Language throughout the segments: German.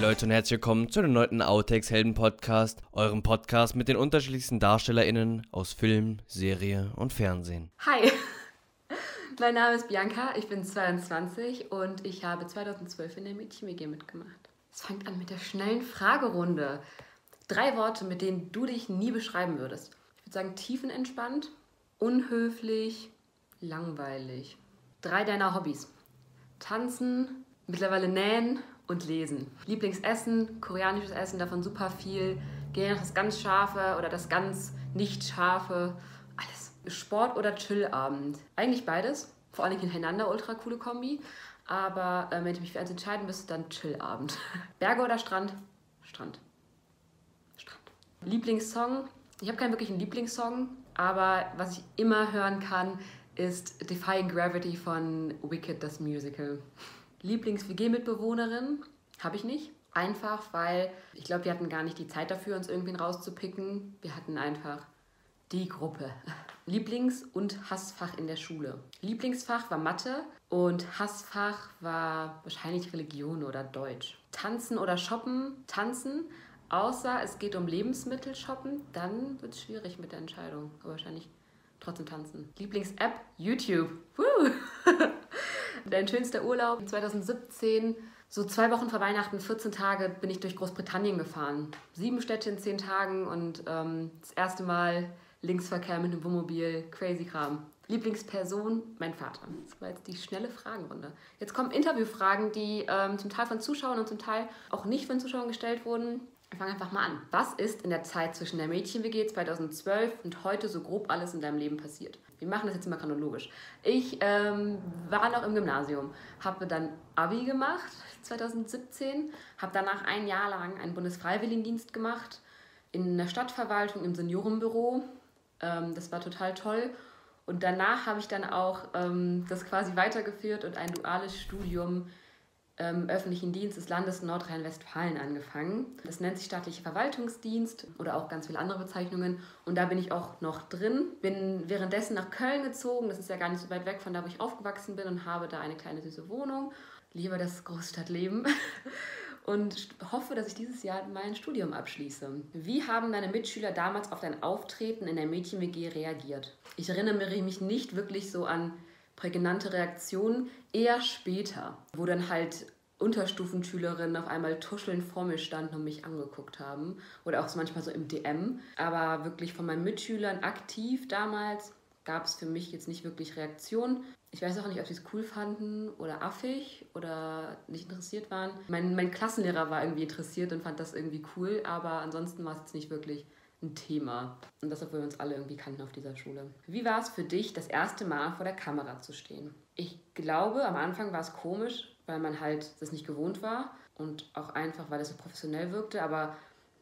Leute und herzlich willkommen zu dem neunten Outtakes Helden Podcast, eurem Podcast mit den unterschiedlichsten DarstellerInnen aus Film, Serie und Fernsehen. Hi, mein Name ist Bianca, ich bin 22 und ich habe 2012 in der Mädchen-WG mitgemacht. Es fängt an mit der schnellen Fragerunde. Drei Worte, mit denen du dich nie beschreiben würdest. Ich würde sagen tiefenentspannt, unhöflich, langweilig. Drei deiner Hobbys. Tanzen, mittlerweile nähen und lesen. Lieblingsessen, koreanisches Essen, davon super viel. Gerne das ganz scharfe oder das ganz nicht scharfe. Alles. Sport oder Chillabend? Eigentlich beides. Vor allem hintereinander ultra coole Kombi. Aber äh, wenn ich mich für eins entscheiden müsste, dann Chillabend. Berge oder Strand? Strand. Strand. Lieblingssong? Ich habe keinen wirklichen Lieblingssong, aber was ich immer hören kann, ist Defying Gravity von Wicked, das Musical. Lieblings-WG-Mitbewohnerin habe ich nicht. Einfach, weil ich glaube, wir hatten gar nicht die Zeit dafür, uns irgendwen rauszupicken. Wir hatten einfach die Gruppe. Lieblings- und Hassfach in der Schule. Lieblingsfach war Mathe und Hassfach war wahrscheinlich Religion oder Deutsch. Tanzen oder Shoppen? Tanzen. Außer es geht um Lebensmittel shoppen, dann wird es schwierig mit der Entscheidung. Aber wahrscheinlich trotzdem tanzen. Lieblings-App? YouTube. Woo! Dein schönster Urlaub 2017. So zwei Wochen vor Weihnachten, 14 Tage, bin ich durch Großbritannien gefahren. Sieben Städte in zehn Tagen und ähm, das erste Mal Linksverkehr mit einem Wohnmobil, crazy Kram. Lieblingsperson, mein Vater. Das war jetzt die schnelle Fragenrunde. Jetzt kommen Interviewfragen, die ähm, zum Teil von Zuschauern und zum Teil auch nicht von Zuschauern gestellt wurden. Wir fangen einfach mal an. Was ist in der Zeit zwischen der Mädchen-WG 2012 und heute so grob alles in deinem Leben passiert? Wir machen das jetzt mal chronologisch. Ich ähm, war noch im Gymnasium, habe dann Abi gemacht 2017, habe danach ein Jahr lang einen Bundesfreiwilligendienst gemacht in der Stadtverwaltung im Seniorenbüro. Ähm, das war total toll. Und danach habe ich dann auch ähm, das quasi weitergeführt und ein duales Studium ähm, öffentlichen Dienst des Landes Nordrhein-Westfalen angefangen. Das nennt sich staatlicher Verwaltungsdienst oder auch ganz viele andere Bezeichnungen. Und da bin ich auch noch drin. Bin währenddessen nach Köln gezogen. Das ist ja gar nicht so weit weg von da, wo ich aufgewachsen bin und habe da eine kleine süße Wohnung. Liebe das Großstadtleben. und hoffe, dass ich dieses Jahr mein Studium abschließe. Wie haben deine Mitschüler damals auf dein Auftreten in der Mädchen-WG reagiert? Ich erinnere mich nicht wirklich so an prägnante Reaktionen, eher später, wo dann halt Unterstufenschülerinnen auf einmal tuschelnd vor mir standen und mich angeguckt haben. Oder auch manchmal so im DM. Aber wirklich von meinen Mitschülern aktiv damals gab es für mich jetzt nicht wirklich Reaktionen. Ich weiß auch nicht, ob sie es cool fanden oder affig oder nicht interessiert waren. Mein, mein Klassenlehrer war irgendwie interessiert und fand das irgendwie cool, aber ansonsten war es jetzt nicht wirklich ein Thema. Und das, obwohl wir uns alle irgendwie kannten auf dieser Schule. Wie war es für dich, das erste Mal vor der Kamera zu stehen? Ich glaube, am Anfang war es komisch, weil man halt das nicht gewohnt war und auch einfach, weil es so professionell wirkte. Aber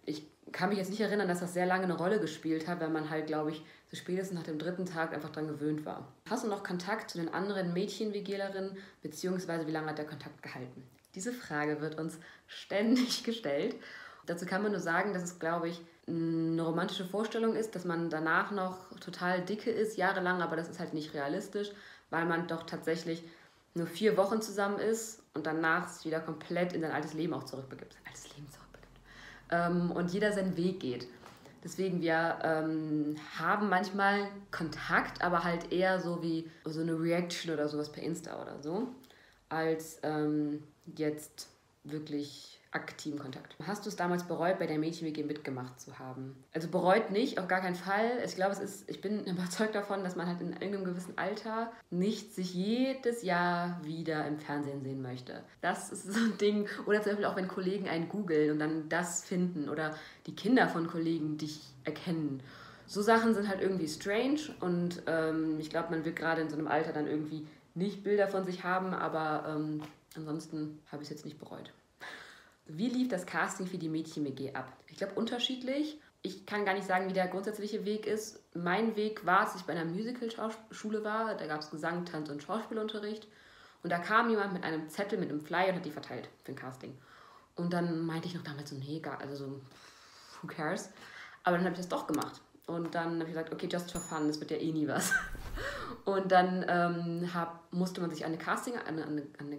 ich kann mich jetzt nicht erinnern, dass das sehr lange eine Rolle gespielt hat, weil man halt, glaube ich, so spätestens nach dem dritten Tag einfach daran gewöhnt war. Hast du noch Kontakt zu den anderen Mädchen-WGlerinnen, beziehungsweise wie lange hat der Kontakt gehalten? Diese Frage wird uns ständig gestellt. Dazu kann man nur sagen, dass es, glaube ich, eine romantische Vorstellung ist, dass man danach noch total dicke ist, jahrelang, aber das ist halt nicht realistisch, weil man doch tatsächlich nur vier Wochen zusammen ist und danach sich wieder komplett in sein altes Leben auch zurückbegibt. Altes Leben zurückbegibt. Ähm, und jeder seinen Weg geht. Deswegen, wir ähm, haben manchmal Kontakt, aber halt eher so wie so eine Reaction oder sowas per Insta oder so, als ähm, jetzt wirklich aktiven Kontakt. Hast du es damals bereut, bei der Mädchen-WG mitgemacht zu haben? Also bereut nicht, auf gar keinen Fall. Ich glaube, es ist, ich bin überzeugt davon, dass man halt in irgendeinem gewissen Alter nicht sich jedes Jahr wieder im Fernsehen sehen möchte. Das ist so ein Ding. Oder zum Beispiel auch, wenn Kollegen einen googeln und dann das finden oder die Kinder von Kollegen dich erkennen. So Sachen sind halt irgendwie strange und ähm, ich glaube, man wird gerade in so einem Alter dann irgendwie nicht Bilder von sich haben, aber ähm, ansonsten habe ich es jetzt nicht bereut. Wie lief das Casting für die Mädchen-WG ab? Ich glaube unterschiedlich. Ich kann gar nicht sagen, wie der grundsätzliche Weg ist. Mein Weg war, dass ich bei einer Musical-Schule war. Da gab es Gesang, Tanz und Schauspielunterricht. Und da kam jemand mit einem Zettel, mit einem Flyer und hat die verteilt für ein Casting. Und dann meinte ich noch damals so, nee, gar, also so, who cares? Aber dann habe ich das doch gemacht. Und dann habe ich gesagt, okay, just for fun, das wird ja eh nie was. Und dann ähm, hab, musste man sich eine Casting, eine, an eine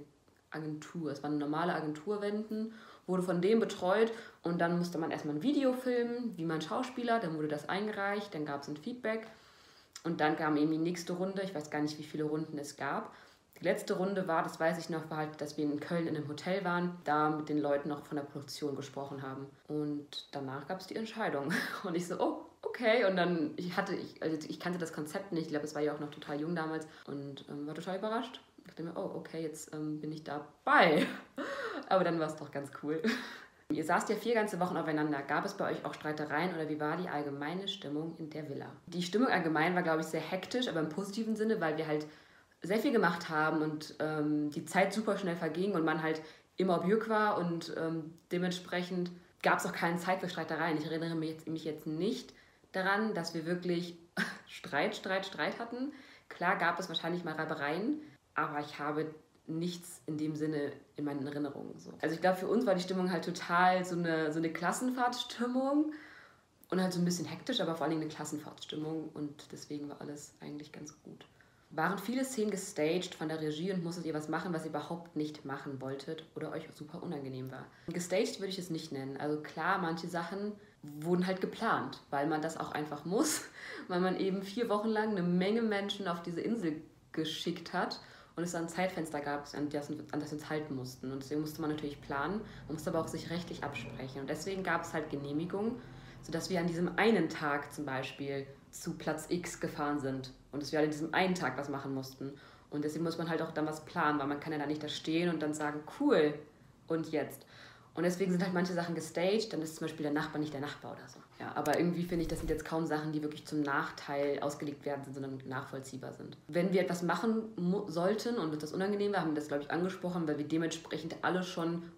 Agentur, es war eine normale Agentur wenden wurde von dem betreut und dann musste man erstmal ein Video filmen, wie man Schauspieler, dann wurde das eingereicht, dann gab es ein Feedback und dann kam eben die nächste Runde, ich weiß gar nicht, wie viele Runden es gab. Die letzte Runde war, das weiß ich noch, war halt, dass wir in Köln in einem Hotel waren, da mit den Leuten noch von der Produktion gesprochen haben. Und danach gab es die Entscheidung. Und ich so, oh, okay. Und dann, ich hatte, ich, also ich kannte das Konzept nicht, ich glaube, es war ja auch noch total jung damals und ähm, war total überrascht. Ich dachte mir, oh, okay, jetzt ähm, bin ich dabei. Aber dann war es doch ganz cool. Ihr saßt ja vier ganze Wochen aufeinander. Gab es bei euch auch Streitereien oder wie war die allgemeine Stimmung in der Villa? Die Stimmung allgemein war, glaube ich, sehr hektisch, aber im positiven Sinne, weil wir halt sehr viel gemacht haben und ähm, die Zeit super schnell verging und man halt immer Björk war und ähm, dementsprechend gab es auch keine Zeit für Streitereien. Ich erinnere mich jetzt, mich jetzt nicht daran, dass wir wirklich Streit, Streit, Streit hatten. Klar gab es wahrscheinlich mal Reibereien, aber ich habe nichts in dem Sinne in meinen Erinnerungen. So. Also ich glaube, für uns war die Stimmung halt total so eine, so eine Klassenfahrtstimmung und halt so ein bisschen hektisch, aber vor allem eine Klassenfahrtstimmung und deswegen war alles eigentlich ganz gut. Waren viele Szenen gestaged von der Regie und musstet ihr was machen, was ihr überhaupt nicht machen wolltet oder euch super unangenehm war? Gestaged würde ich es nicht nennen. Also klar, manche Sachen wurden halt geplant, weil man das auch einfach muss, weil man eben vier Wochen lang eine Menge Menschen auf diese Insel geschickt hat und es dann ein Zeitfenster gab, an das, an das wir uns halten mussten. Und deswegen musste man natürlich planen, man musste aber auch sich rechtlich absprechen. Und deswegen gab es halt Genehmigungen, sodass wir an diesem einen Tag zum Beispiel zu Platz X gefahren sind und dass wir halt an diesem einen Tag was machen mussten. Und deswegen muss man halt auch dann was planen, weil man kann ja da nicht da stehen und dann sagen, cool, und jetzt. Und deswegen sind halt manche Sachen gestaged, dann ist zum Beispiel der Nachbar nicht der Nachbar oder so. Ja, aber irgendwie finde ich, das sind jetzt kaum Sachen, die wirklich zum Nachteil ausgelegt werden, sondern nachvollziehbar sind. Wenn wir etwas machen sollten und das unangenehm war, haben wir das, glaube ich, angesprochen, weil wir dementsprechend alle schon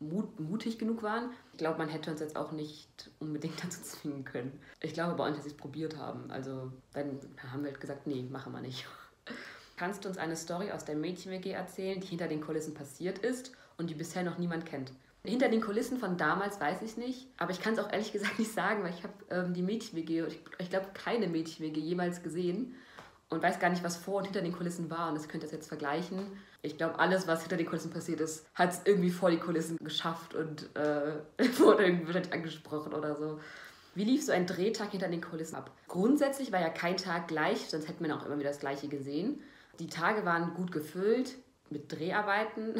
mut mutig genug waren. Ich glaube, man hätte uns jetzt auch nicht unbedingt dazu zwingen können. Ich glaube aber auch nicht, dass sie es probiert haben. Also dann haben wir halt gesagt, nee, machen wir nicht. Kannst du uns eine Story aus der Mädchen-WG erzählen, die hinter den Kulissen passiert ist und die bisher noch niemand kennt? Hinter den Kulissen von damals weiß ich nicht, aber ich kann es auch ehrlich gesagt nicht sagen, weil ich habe ähm, die Mädchen-WG, ich, ich glaube keine Mädchen-WG jemals gesehen und weiß gar nicht, was vor und hinter den Kulissen war. Und das könnt ihr jetzt vergleichen. Ich glaube, alles, was hinter den Kulissen passiert ist, hat es irgendwie vor die Kulissen geschafft und äh, wurde irgendwie angesprochen oder so. Wie lief so ein Drehtag hinter den Kulissen ab? Grundsätzlich war ja kein Tag gleich, sonst hätte man auch immer wieder das Gleiche gesehen. Die Tage waren gut gefüllt mit Dreharbeiten,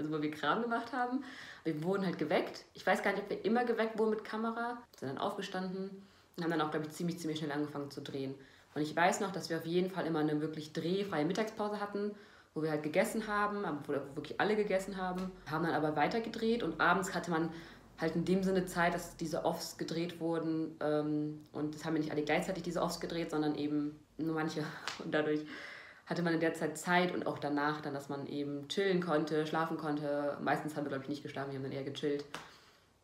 also wo wir Kram gemacht haben. Wir wurden halt geweckt. Ich weiß gar nicht, ob wir immer geweckt wurden mit Kamera, sind dann aufgestanden und haben dann auch, glaube ich, ziemlich, ziemlich schnell angefangen zu drehen. Und ich weiß noch, dass wir auf jeden Fall immer eine wirklich drehfreie Mittagspause hatten, wo wir halt gegessen haben, wo wirklich alle gegessen haben, haben dann aber weiter gedreht und abends hatte man halt in dem Sinne Zeit, dass diese Offs gedreht wurden ähm, und das haben wir nicht alle gleichzeitig diese Offs gedreht, sondern eben nur manche und dadurch hatte man in der Zeit Zeit und auch danach dann, dass man eben chillen konnte, schlafen konnte. Meistens haben wir, glaube ich, nicht geschlafen, wir haben dann eher gechillt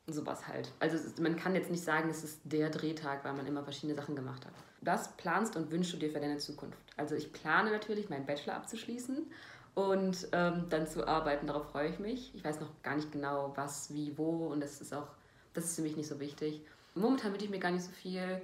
sowas halt. Also ist, man kann jetzt nicht sagen, es ist der Drehtag, weil man immer verschiedene Sachen gemacht hat. Was planst und wünschst du dir für deine Zukunft? Also ich plane natürlich, meinen Bachelor abzuschließen und ähm, dann zu arbeiten. Darauf freue ich mich. Ich weiß noch gar nicht genau, was, wie, wo und das ist auch, das ist für mich nicht so wichtig. Momentan wünsche ich mir gar nicht so viel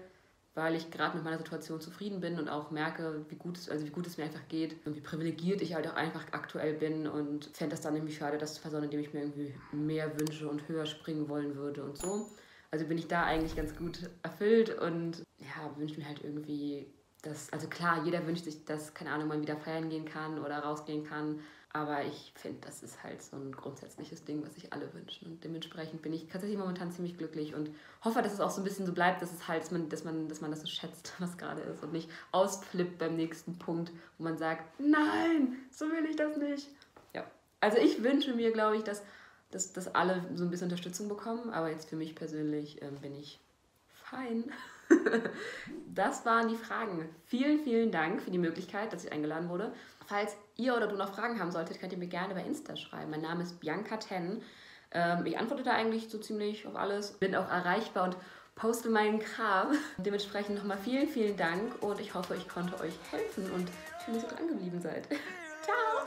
weil ich gerade mit meiner Situation zufrieden bin und auch merke, wie gut es, also wie gut es mir einfach geht und wie privilegiert ich halt auch einfach aktuell bin und fände das dann irgendwie schade, das zu versauen, indem ich mir irgendwie mehr wünsche und höher springen wollen würde und so. Also bin ich da eigentlich ganz gut erfüllt und ja, wünsche mir halt irgendwie, dass, also klar, jeder wünscht sich, dass, keine Ahnung, man wieder feiern gehen kann oder rausgehen kann, aber ich finde, das ist halt so ein grundsätzliches Ding, was sich alle wünschen. Und dementsprechend bin ich tatsächlich momentan ziemlich glücklich und hoffe, dass es auch so ein bisschen so bleibt, dass es halt, dass man, dass man, dass man das so schätzt, was gerade ist und nicht ausflippt beim nächsten Punkt, wo man sagt, nein, so will ich das nicht. Ja. Also ich wünsche mir, glaube ich, dass, dass, dass alle so ein bisschen Unterstützung bekommen, aber jetzt für mich persönlich äh, bin ich fein. das waren die Fragen. Vielen, vielen Dank für die Möglichkeit, dass ich eingeladen wurde. Falls ihr oder du noch Fragen haben solltet, könnt ihr mir gerne bei Insta schreiben. Mein Name ist Bianca Ten. Ähm, ich antworte da eigentlich so ziemlich auf alles. Bin auch erreichbar und poste meinen Kram. Dementsprechend nochmal vielen, vielen Dank und ich hoffe, ich konnte euch helfen und schön, dass ihr dran geblieben seid. Ciao!